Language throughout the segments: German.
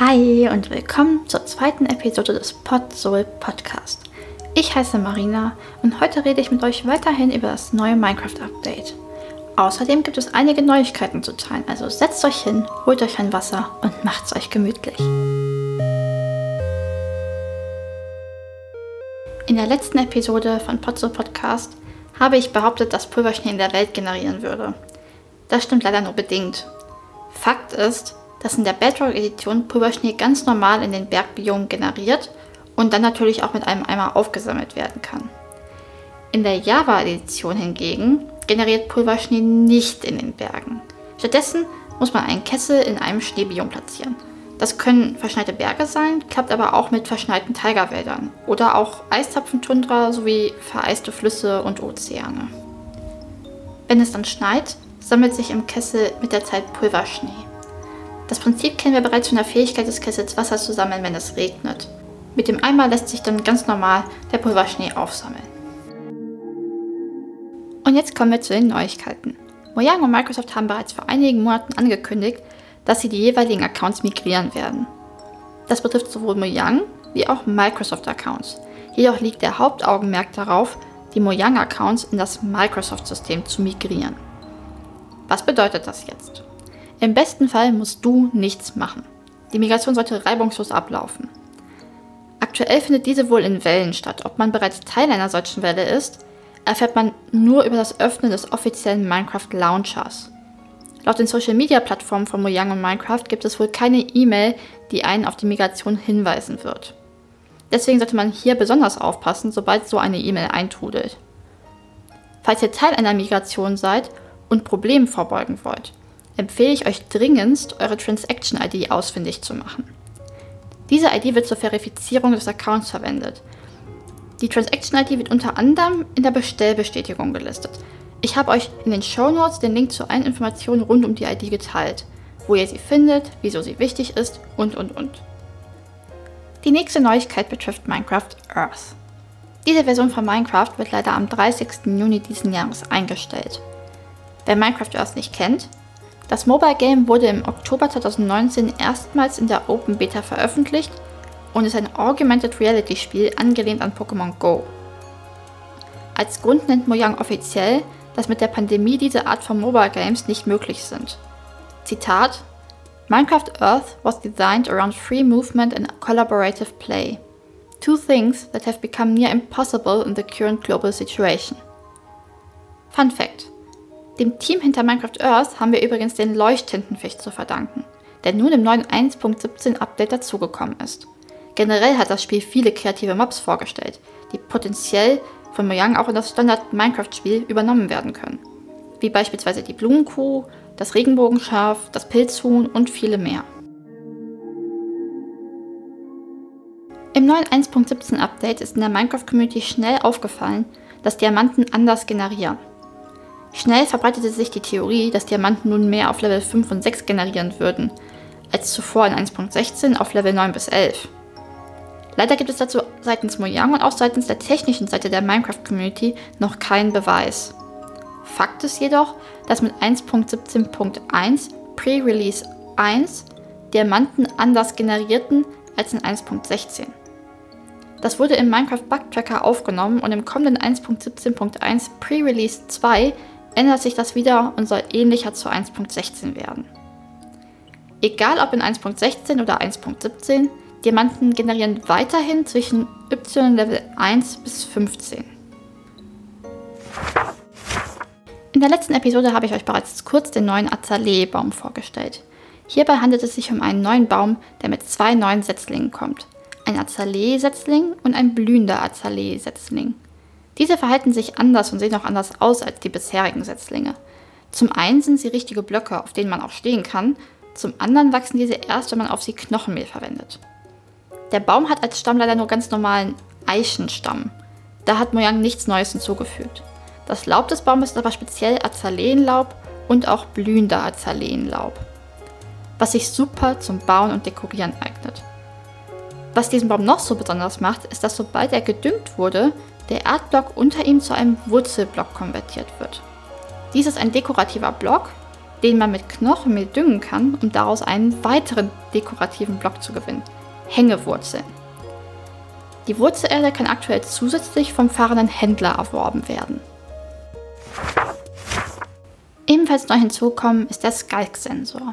Hi und willkommen zur zweiten Episode des Podsoul Podcast. Ich heiße Marina und heute rede ich mit euch weiterhin über das neue Minecraft Update. Außerdem gibt es einige Neuigkeiten zu teilen, also setzt euch hin, holt euch ein Wasser und macht's euch gemütlich. In der letzten Episode von Podsoul Podcast habe ich behauptet, dass Pulverschnee in der Welt generieren würde. Das stimmt leider nur bedingt. Fakt ist, dass in der Bedrock-Edition Pulverschnee ganz normal in den Bergbiomen generiert und dann natürlich auch mit einem Eimer aufgesammelt werden kann. In der Java-Edition hingegen generiert Pulverschnee nicht in den Bergen. Stattdessen muss man einen Kessel in einem Schneebiom platzieren. Das können verschneite Berge sein, klappt aber auch mit verschneiten Tigerwäldern oder auch Eistapfentundra sowie vereiste Flüsse und Ozeane. Wenn es dann schneit, sammelt sich im Kessel mit der Zeit Pulverschnee. Das Prinzip kennen wir bereits von der Fähigkeit des Kessels Wasser zu sammeln, wenn es regnet. Mit dem Eimer lässt sich dann ganz normal der Pulverschnee aufsammeln. Und jetzt kommen wir zu den Neuigkeiten. Mojang und Microsoft haben bereits vor einigen Monaten angekündigt, dass sie die jeweiligen Accounts migrieren werden. Das betrifft sowohl Mojang wie auch Microsoft-Accounts. Jedoch liegt der Hauptaugenmerk darauf, die Mojang-Accounts in das Microsoft-System zu migrieren. Was bedeutet das jetzt? Im besten Fall musst du nichts machen. Die Migration sollte reibungslos ablaufen. Aktuell findet diese wohl in Wellen statt. Ob man bereits Teil einer solchen Welle ist, erfährt man nur über das Öffnen des offiziellen Minecraft Launchers. Laut den Social Media Plattformen von Mojang und Minecraft gibt es wohl keine E-Mail, die einen auf die Migration hinweisen wird. Deswegen sollte man hier besonders aufpassen, sobald so eine E-Mail eintrudelt. Falls ihr Teil einer Migration seid und Problemen vorbeugen wollt, empfehle ich euch dringendst, eure Transaction-ID ausfindig zu machen. Diese ID wird zur Verifizierung des Accounts verwendet. Die Transaction-ID wird unter anderem in der Bestellbestätigung gelistet. Ich habe euch in den Show Notes den Link zu allen Informationen rund um die ID geteilt, wo ihr sie findet, wieso sie wichtig ist und und und. Die nächste Neuigkeit betrifft Minecraft Earth. Diese Version von Minecraft wird leider am 30. Juni diesen Jahres eingestellt. Wer Minecraft Earth nicht kennt, das Mobile Game wurde im Oktober 2019 erstmals in der Open Beta veröffentlicht und ist ein Augmented Reality Spiel angelehnt an Pokémon Go. Als Grund nennt Mojang offiziell, dass mit der Pandemie diese Art von Mobile Games nicht möglich sind. Zitat Minecraft Earth was designed around free movement and collaborative play. Two things that have become near impossible in the current global situation. Fun Fact dem Team hinter Minecraft Earth haben wir übrigens den Leuchttintenfisch zu verdanken, der nun im neuen 1.17 Update dazugekommen ist. Generell hat das Spiel viele kreative Mobs vorgestellt, die potenziell von Mojang auch in das Standard Minecraft-Spiel übernommen werden können. Wie beispielsweise die Blumenkuh, das Regenbogenschaf, das Pilzhuhn und viele mehr. Im neuen 1.17 Update ist in der Minecraft-Community schnell aufgefallen, dass Diamanten anders generieren. Schnell verbreitete sich die Theorie, dass Diamanten nun mehr auf Level 5 und 6 generieren würden, als zuvor in 1.16 auf Level 9 bis 11. Leider gibt es dazu seitens Mojang und auch seitens der technischen Seite der Minecraft-Community noch keinen Beweis. Fakt ist jedoch, dass mit 1.17.1 Pre-Release 1 Diamanten anders generierten als in 1.16. Das wurde im Minecraft Bug Tracker aufgenommen und im kommenden 1.17.1 Pre-Release 2 ändert sich das wieder und soll ähnlicher zu 1.16 werden. Egal ob in 1.16 oder 1.17, Diamanten generieren weiterhin zwischen Y-Level 1 bis 15. In der letzten Episode habe ich euch bereits kurz den neuen Azalee-Baum vorgestellt. Hierbei handelt es sich um einen neuen Baum, der mit zwei neuen Setzlingen kommt. Ein Azalee-Setzling und ein blühender Azalee-Setzling. Diese verhalten sich anders und sehen auch anders aus als die bisherigen Setzlinge. Zum einen sind sie richtige Blöcke, auf denen man auch stehen kann, zum anderen wachsen diese erst, wenn man auf sie Knochenmehl verwendet. Der Baum hat als Stamm leider nur ganz normalen Eichenstamm. Da hat Mojang nichts Neues hinzugefügt. Das Laub des Baumes ist aber speziell Azaleenlaub und auch blühender Azaleenlaub, was sich super zum Bauen und Dekorieren eignet. Was diesen Baum noch so besonders macht, ist, dass sobald er gedüngt wurde, der Erdblock unter ihm zu einem Wurzelblock konvertiert wird. Dies ist ein dekorativer Block, den man mit Knochenmehl düngen kann, um daraus einen weiteren dekorativen Block zu gewinnen. Hängewurzeln. Die Wurzelerde kann aktuell zusätzlich vom fahrenden Händler erworben werden. Ebenfalls neu hinzugekommen ist der Skulk-Sensor.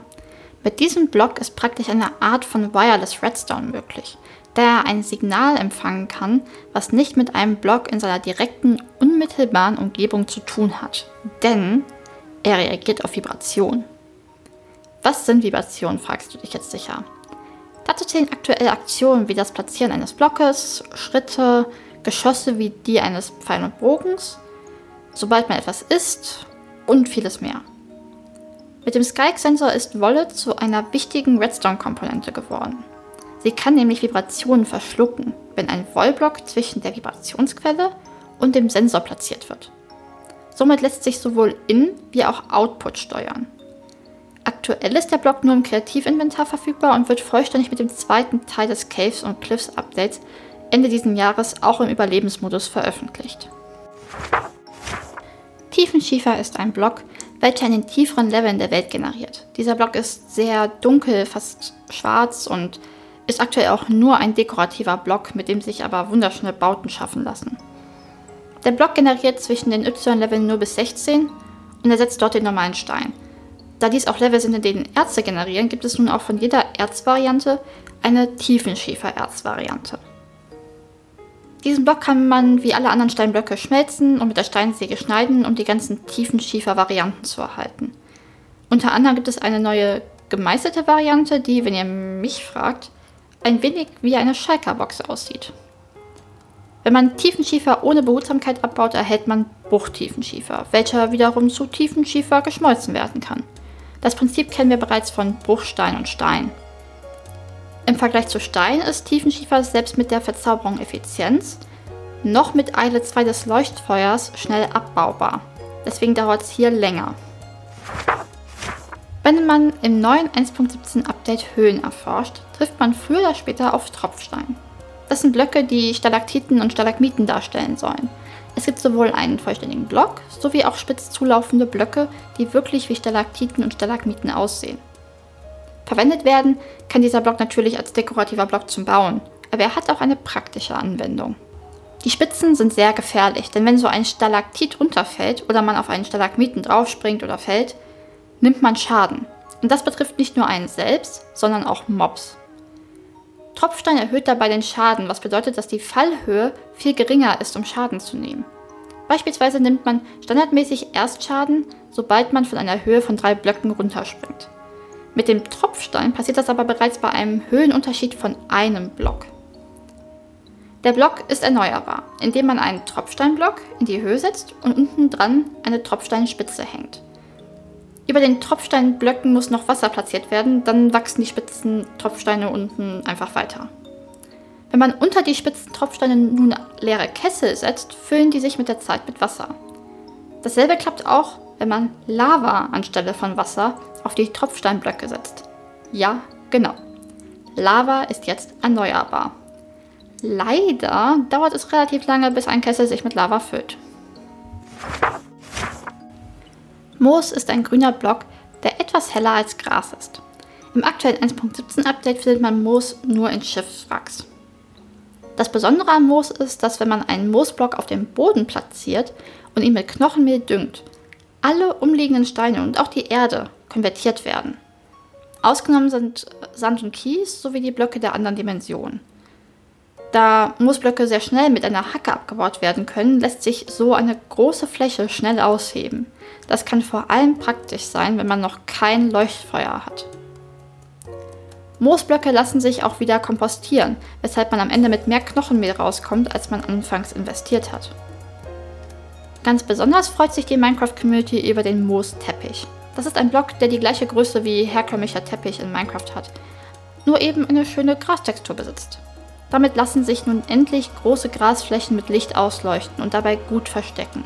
Mit diesem Block ist praktisch eine Art von Wireless Redstone möglich, da er ein Signal empfangen kann, was nicht mit einem Block in seiner direkten, unmittelbaren Umgebung zu tun hat. Denn er reagiert auf Vibration. Was sind Vibrationen, fragst du dich jetzt sicher. Dazu zählen aktuelle Aktionen wie das Platzieren eines Blockes, Schritte, Geschosse wie die eines Pfeil und Bogens, sobald man etwas isst und vieles mehr. Mit dem Skyke-Sensor ist Wolle zu einer wichtigen Redstone-Komponente geworden. Sie kann nämlich Vibrationen verschlucken, wenn ein Wollblock zwischen der Vibrationsquelle und dem Sensor platziert wird. Somit lässt sich sowohl In- wie auch Output steuern. Aktuell ist der Block nur im Kreativinventar verfügbar und wird vollständig mit dem zweiten Teil des Caves und Cliffs Updates Ende dieses Jahres auch im Überlebensmodus veröffentlicht. Tiefenschiefer ist ein Block, welcher in den tieferen Leveln der Welt generiert. Dieser Block ist sehr dunkel, fast schwarz und ist aktuell auch nur ein dekorativer Block, mit dem sich aber wunderschöne Bauten schaffen lassen. Der Block generiert zwischen den Y-Leveln 0 bis 16 und ersetzt dort den normalen Stein. Da dies auch Level sind, in denen Erze generieren, gibt es nun auch von jeder Erzvariante eine Tiefenschiefer-Erzvariante. Diesen Block kann man wie alle anderen Steinblöcke schmelzen und mit der Steinsäge schneiden, um die ganzen Tiefenschiefer-Varianten zu erhalten. Unter anderem gibt es eine neue gemeißelte Variante, die, wenn ihr mich fragt, ein wenig wie eine Schalker-Box aussieht. Wenn man Tiefenschiefer ohne Behutsamkeit abbaut, erhält man Bruchtiefenschiefer, welcher wiederum zu Tiefenschiefer geschmolzen werden kann. Das Prinzip kennen wir bereits von Bruchstein und Stein. Im Vergleich zu Stein ist Tiefenschiefer selbst mit der Verzauberung Effizienz noch mit Eile 2 des Leuchtfeuers schnell abbaubar. Deswegen dauert es hier länger. Wenn man im neuen 1.17 Update Höhen erforscht, trifft man früher oder später auf Tropfstein. Das sind Blöcke, die Stalaktiten und Stalagmiten darstellen sollen. Es gibt sowohl einen vollständigen Block sowie auch spitz zulaufende Blöcke, die wirklich wie Stalaktiten und Stalagmiten aussehen. Verwendet werden kann dieser Block natürlich als dekorativer Block zum Bauen, aber er hat auch eine praktische Anwendung. Die Spitzen sind sehr gefährlich, denn wenn so ein Stalaktit runterfällt oder man auf einen Stalagmiten draufspringt oder fällt, nimmt man Schaden. Und das betrifft nicht nur einen selbst, sondern auch Mobs. Tropfstein erhöht dabei den Schaden, was bedeutet, dass die Fallhöhe viel geringer ist, um Schaden zu nehmen. Beispielsweise nimmt man standardmäßig erst Schaden, sobald man von einer Höhe von drei Blöcken runterspringt. Mit dem Tropfstein passiert das aber bereits bei einem Höhenunterschied von einem Block. Der Block ist erneuerbar, indem man einen Tropfsteinblock in die Höhe setzt und unten dran eine Tropfsteinspitze hängt. Über den Tropfsteinblöcken muss noch Wasser platziert werden, dann wachsen die spitzen Tropfsteine unten einfach weiter. Wenn man unter die spitzen Tropfsteine nun leere Kessel setzt, füllen die sich mit der Zeit mit Wasser. Dasselbe klappt auch, wenn man Lava anstelle von Wasser auf die Tropfsteinblöcke setzt. Ja, genau. Lava ist jetzt erneuerbar. Leider dauert es relativ lange, bis ein Kessel sich mit Lava füllt. Moos ist ein grüner Block, der etwas heller als Gras ist. Im aktuellen 1.17 Update findet man Moos nur in Schiffswracks. Das Besondere an Moos ist, dass wenn man einen Moosblock auf dem Boden platziert und ihn mit Knochenmehl düngt, alle umliegenden Steine und auch die Erde konvertiert werden. Ausgenommen sind Sand und Kies sowie die Blöcke der anderen Dimensionen. Da Moosblöcke sehr schnell mit einer Hacke abgebaut werden können, lässt sich so eine große Fläche schnell ausheben. Das kann vor allem praktisch sein, wenn man noch kein Leuchtfeuer hat. Moosblöcke lassen sich auch wieder kompostieren, weshalb man am Ende mit mehr Knochenmehl rauskommt, als man anfangs investiert hat. Ganz besonders freut sich die Minecraft-Community über den Moosteppich. Das ist ein Block, der die gleiche Größe wie herkömmlicher Teppich in Minecraft hat, nur eben eine schöne Grastextur besitzt. Damit lassen sich nun endlich große Grasflächen mit Licht ausleuchten und dabei gut verstecken.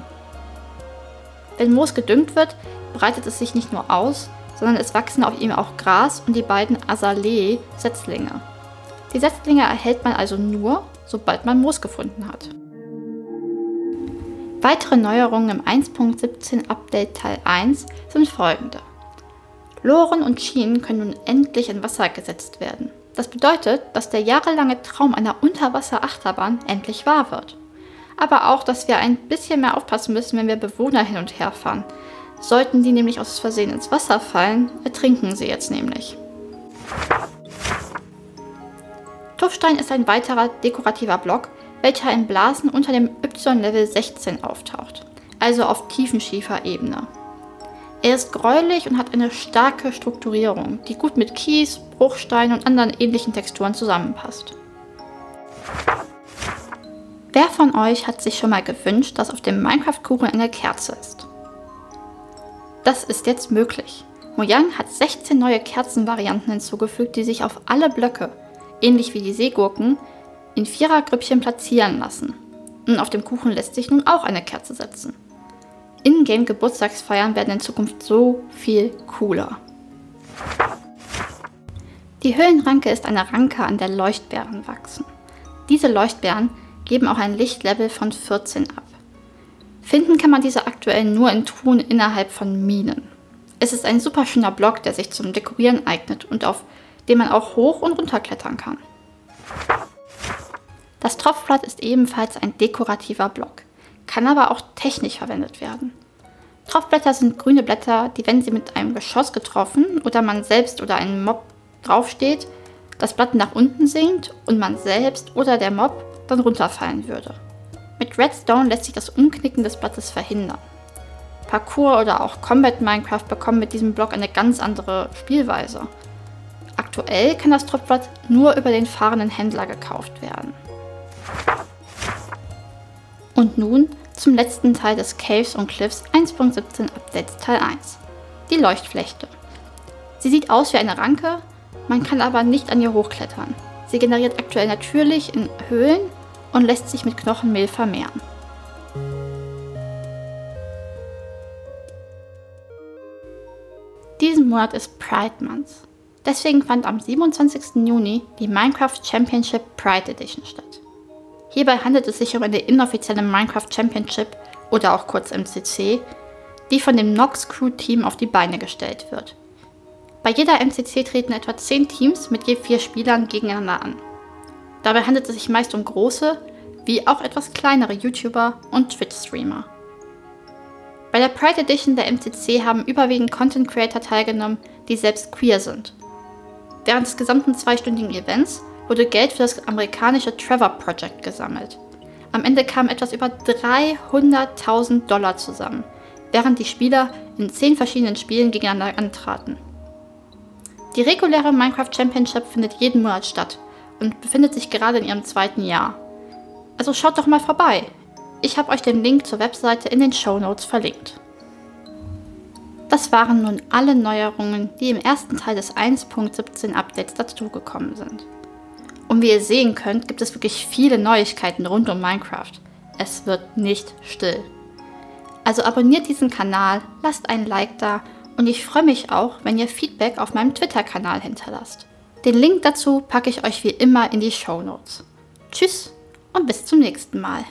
Wenn Moos gedüngt wird, breitet es sich nicht nur aus, sondern es wachsen auf ihm auch Gras und die beiden Azalee-Setzlinge. Die Setzlinge erhält man also nur, sobald man Moos gefunden hat. Weitere Neuerungen im 1.17 Update Teil 1 sind folgende. Loren und Schienen können nun endlich in Wasser gesetzt werden. Das bedeutet, dass der jahrelange Traum einer Unterwasser-Achterbahn endlich wahr wird. Aber auch, dass wir ein bisschen mehr aufpassen müssen, wenn wir Bewohner hin und her fahren. Sollten die nämlich aus Versehen ins Wasser fallen, ertrinken sie jetzt nämlich. Tuffstein ist ein weiterer dekorativer Block, welcher in Blasen unter dem Y-Level 16 auftaucht, also auf Tiefenschieferebene. Er ist gräulich und hat eine starke Strukturierung, die gut mit Kies, Bruchstein und anderen ähnlichen Texturen zusammenpasst. Wer von euch hat sich schon mal gewünscht, dass auf dem Minecraft-Kuchen eine Kerze ist? Das ist jetzt möglich. Mojang hat 16 neue Kerzenvarianten hinzugefügt, die sich auf alle Blöcke, ähnlich wie die Seegurken, in Vierergrüppchen platzieren lassen. Und auf dem Kuchen lässt sich nun auch eine Kerze setzen. Ingame-Geburtstagsfeiern werden in Zukunft so viel cooler. Die Höhlenranke ist eine Ranke, an der Leuchtbeeren wachsen. Diese Leuchtbeeren geben auch ein Lichtlevel von 14 ab. Finden kann man diese aktuell nur in Truhen innerhalb von Minen. Es ist ein super schöner Block, der sich zum Dekorieren eignet und auf dem man auch hoch und runter klettern kann. Das Tropfblatt ist ebenfalls ein dekorativer Block kann aber auch technisch verwendet werden. Tropfblätter sind grüne Blätter, die, wenn sie mit einem Geschoss getroffen oder man selbst oder ein Mob draufsteht, das Blatt nach unten sinkt und man selbst oder der Mob dann runterfallen würde. Mit Redstone lässt sich das Umknicken des Blattes verhindern. Parkour oder auch Combat Minecraft bekommen mit diesem Block eine ganz andere Spielweise. Aktuell kann das Tropfblatt nur über den fahrenden Händler gekauft werden. Und nun zum letzten Teil des Caves und Cliffs 1.17 Updates Teil 1. Die Leuchtflechte. Sie sieht aus wie eine Ranke, man kann aber nicht an ihr hochklettern. Sie generiert aktuell natürlich in Höhlen und lässt sich mit Knochenmehl vermehren. Diesen Monat ist Pride Month. Deswegen fand am 27. Juni die Minecraft Championship Pride Edition statt. Hierbei handelt es sich um eine inoffizielle Minecraft Championship oder auch kurz MCC, die von dem Nox Crew Team auf die Beine gestellt wird. Bei jeder MCC treten etwa 10 Teams mit je 4 Spielern gegeneinander an. Dabei handelt es sich meist um große, wie auch etwas kleinere YouTuber und Twitch-Streamer. Bei der Pride Edition der MCC haben überwiegend Content Creator teilgenommen, die selbst queer sind. Während des gesamten zweistündigen Events wurde Geld für das amerikanische Trevor Project gesammelt. Am Ende kamen etwas über 300.000 Dollar zusammen, während die Spieler in zehn verschiedenen Spielen gegeneinander antraten. Die reguläre Minecraft Championship findet jeden Monat statt und befindet sich gerade in ihrem zweiten Jahr. Also schaut doch mal vorbei. Ich habe euch den Link zur Webseite in den Show Notes verlinkt. Das waren nun alle Neuerungen, die im ersten Teil des 1.17 Updates dazugekommen sind. Und wie ihr sehen könnt, gibt es wirklich viele Neuigkeiten rund um Minecraft. Es wird nicht still. Also abonniert diesen Kanal, lasst ein Like da und ich freue mich auch, wenn ihr Feedback auf meinem Twitter-Kanal hinterlasst. Den Link dazu packe ich euch wie immer in die Show Notes. Tschüss und bis zum nächsten Mal.